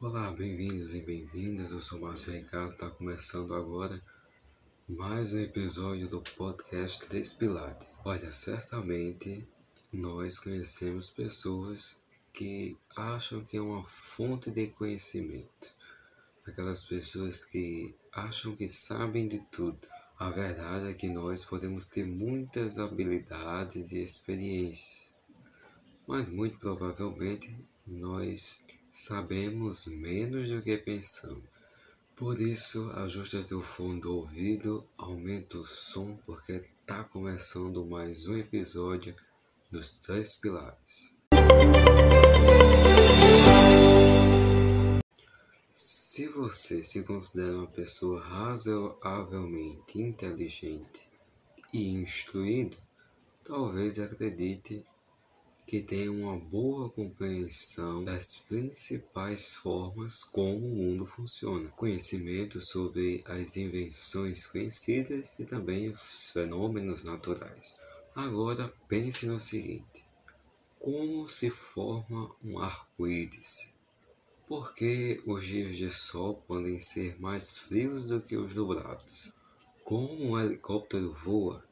Olá, bem-vindos e bem-vindas. Eu sou Márcio Ricardo. Está começando agora mais um episódio do podcast Três Pilares. Olha, certamente nós conhecemos pessoas que acham que é uma fonte de conhecimento, aquelas pessoas que acham que sabem de tudo. A verdade é que nós podemos ter muitas habilidades e experiências, mas muito provavelmente nós sabemos menos do que pensamos. Por isso, ajusta teu fone do ouvido, aumenta o som, porque tá começando mais um episódio dos Três Pilares. Se você se considera uma pessoa razoavelmente inteligente e instruído, talvez acredite que tenha uma boa compreensão das principais formas como o mundo funciona, conhecimento sobre as invenções conhecidas e também os fenômenos naturais. Agora pense no seguinte: como se forma um arco-íris? Por que os dias de sol podem ser mais frios do que os dobrados? Como um helicóptero voa?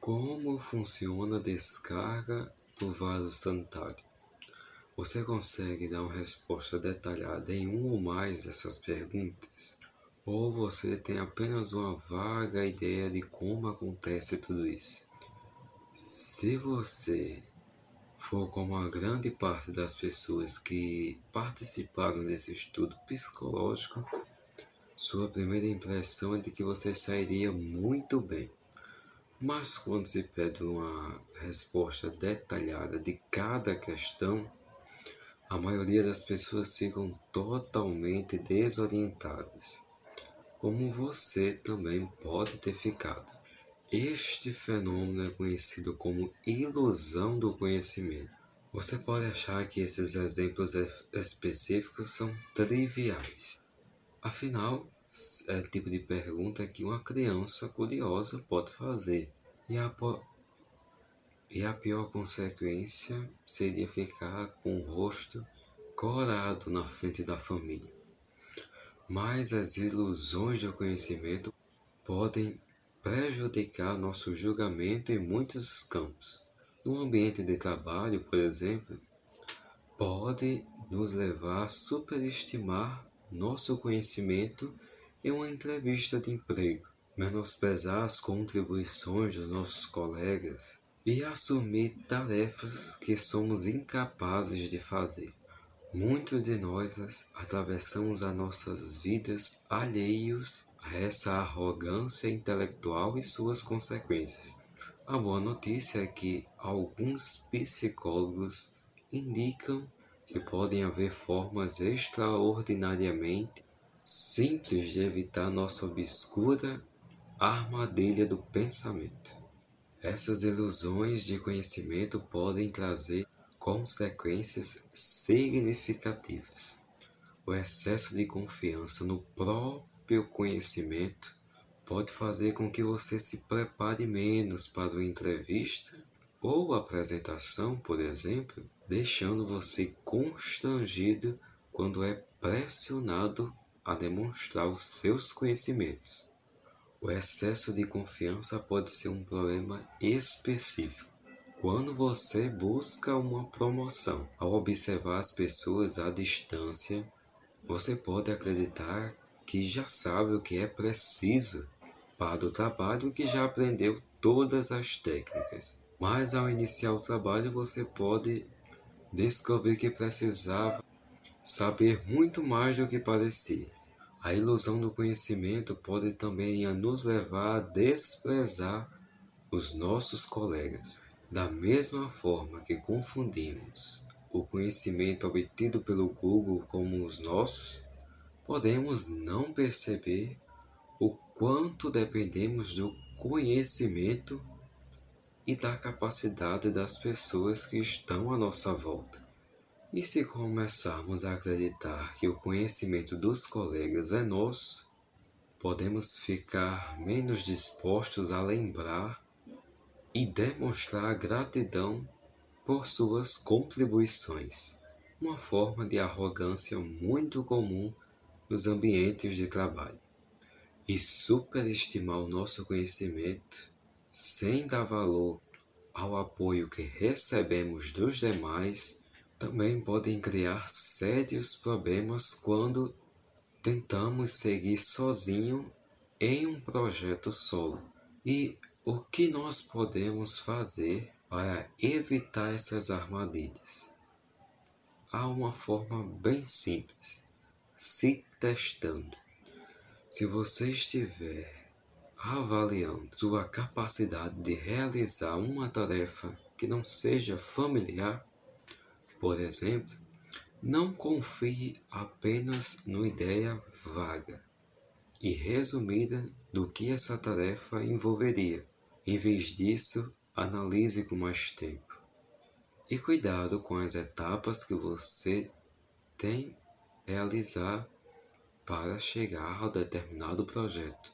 Como funciona a descarga do vaso sanitário? Você consegue dar uma resposta detalhada em uma ou mais dessas perguntas? Ou você tem apenas uma vaga ideia de como acontece tudo isso? Se você for como a grande parte das pessoas que participaram desse estudo psicológico, sua primeira impressão é de que você sairia muito bem. Mas quando se pede uma resposta detalhada de cada questão, a maioria das pessoas ficam totalmente desorientadas, como você também pode ter ficado. Este fenômeno é conhecido como ilusão do conhecimento. Você pode achar que esses exemplos específicos são triviais. Afinal, é tipo de pergunta que uma criança curiosa pode fazer. E a, e a pior consequência seria ficar com o rosto corado na frente da família. Mas as ilusões do conhecimento podem prejudicar nosso julgamento em muitos campos. No ambiente de trabalho, por exemplo, pode nos levar a superestimar nosso conhecimento em uma entrevista de emprego, menosprezar as contribuições dos nossos colegas e assumir tarefas que somos incapazes de fazer. Muitos de nós atravessamos as nossas vidas alheios a essa arrogância intelectual e suas consequências. A boa notícia é que alguns psicólogos indicam que podem haver formas extraordinariamente simples de evitar nossa obscura armadilha do pensamento. Essas ilusões de conhecimento podem trazer consequências significativas. O excesso de confiança no próprio conhecimento pode fazer com que você se prepare menos para uma entrevista ou apresentação, por exemplo, deixando você constrangido quando é pressionado a demonstrar os seus conhecimentos. O excesso de confiança pode ser um problema específico. Quando você busca uma promoção, ao observar as pessoas à distância, você pode acreditar que já sabe o que é preciso para o trabalho que já aprendeu todas as técnicas. Mas ao iniciar o trabalho você pode descobrir que precisava saber muito mais do que parecia. A ilusão do conhecimento pode também nos levar a desprezar os nossos colegas. Da mesma forma que confundimos o conhecimento obtido pelo Google com os nossos, podemos não perceber o quanto dependemos do conhecimento e da capacidade das pessoas que estão à nossa volta. E se começarmos a acreditar que o conhecimento dos colegas é nosso, podemos ficar menos dispostos a lembrar e demonstrar gratidão por suas contribuições. uma forma de arrogância muito comum nos ambientes de trabalho. E superestimar o nosso conhecimento sem dar valor ao apoio que recebemos dos demais também podem criar sérios problemas quando tentamos seguir sozinho em um projeto solo. E o que nós podemos fazer para evitar essas armadilhas? Há uma forma bem simples: se testando. Se você estiver avaliando sua capacidade de realizar uma tarefa que não seja familiar, por exemplo, não confie apenas numa ideia vaga e resumida do que essa tarefa envolveria. Em vez disso, analise com mais tempo. E cuidado com as etapas que você tem realizar para chegar ao determinado projeto.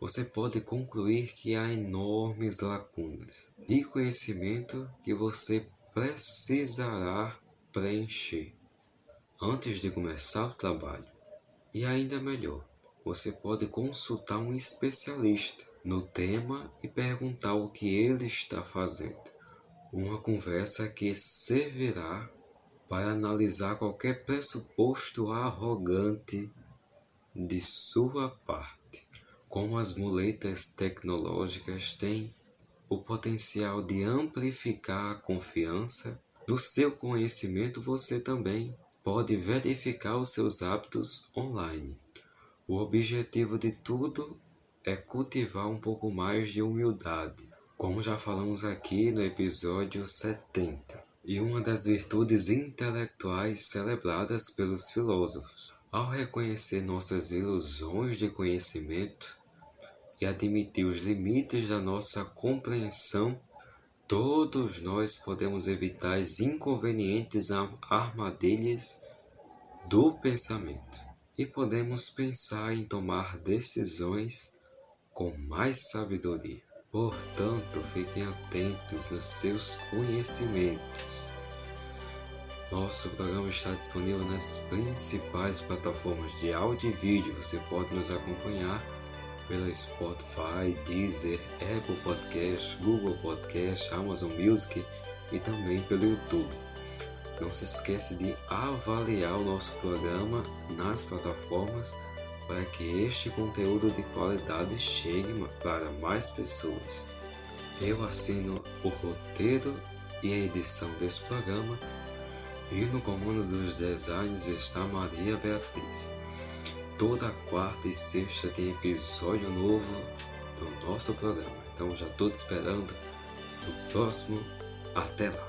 Você pode concluir que há enormes lacunas de conhecimento que você precisará preencher antes de começar o trabalho. E ainda melhor, você pode consultar um especialista no tema e perguntar o que ele está fazendo. Uma conversa que servirá para analisar qualquer pressuposto arrogante de sua parte. Como as muletas tecnológicas têm o potencial de amplificar a confiança no seu conhecimento, você também pode verificar os seus hábitos online. O objetivo de tudo é cultivar um pouco mais de humildade, como já falamos aqui no episódio 70, e uma das virtudes intelectuais celebradas pelos filósofos. Ao reconhecer nossas ilusões de conhecimento e admitir os limites da nossa compreensão, todos nós podemos evitar as inconvenientes armadilhas do pensamento e podemos pensar em tomar decisões com mais sabedoria. Portanto, fiquem atentos aos seus conhecimentos. Nosso programa está disponível nas principais plataformas de áudio e vídeo. Você pode nos acompanhar pela Spotify, Deezer, Apple Podcast, Google Podcast, Amazon Music e também pelo YouTube. Não se esqueça de avaliar o nosso programa nas plataformas para que este conteúdo de qualidade chegue para mais pessoas. Eu assino o roteiro e a edição desse programa e no comando dos designs está Maria Beatriz. Toda quarta e sexta tem episódio novo do nosso programa. Então já estou te esperando no próximo. Até lá!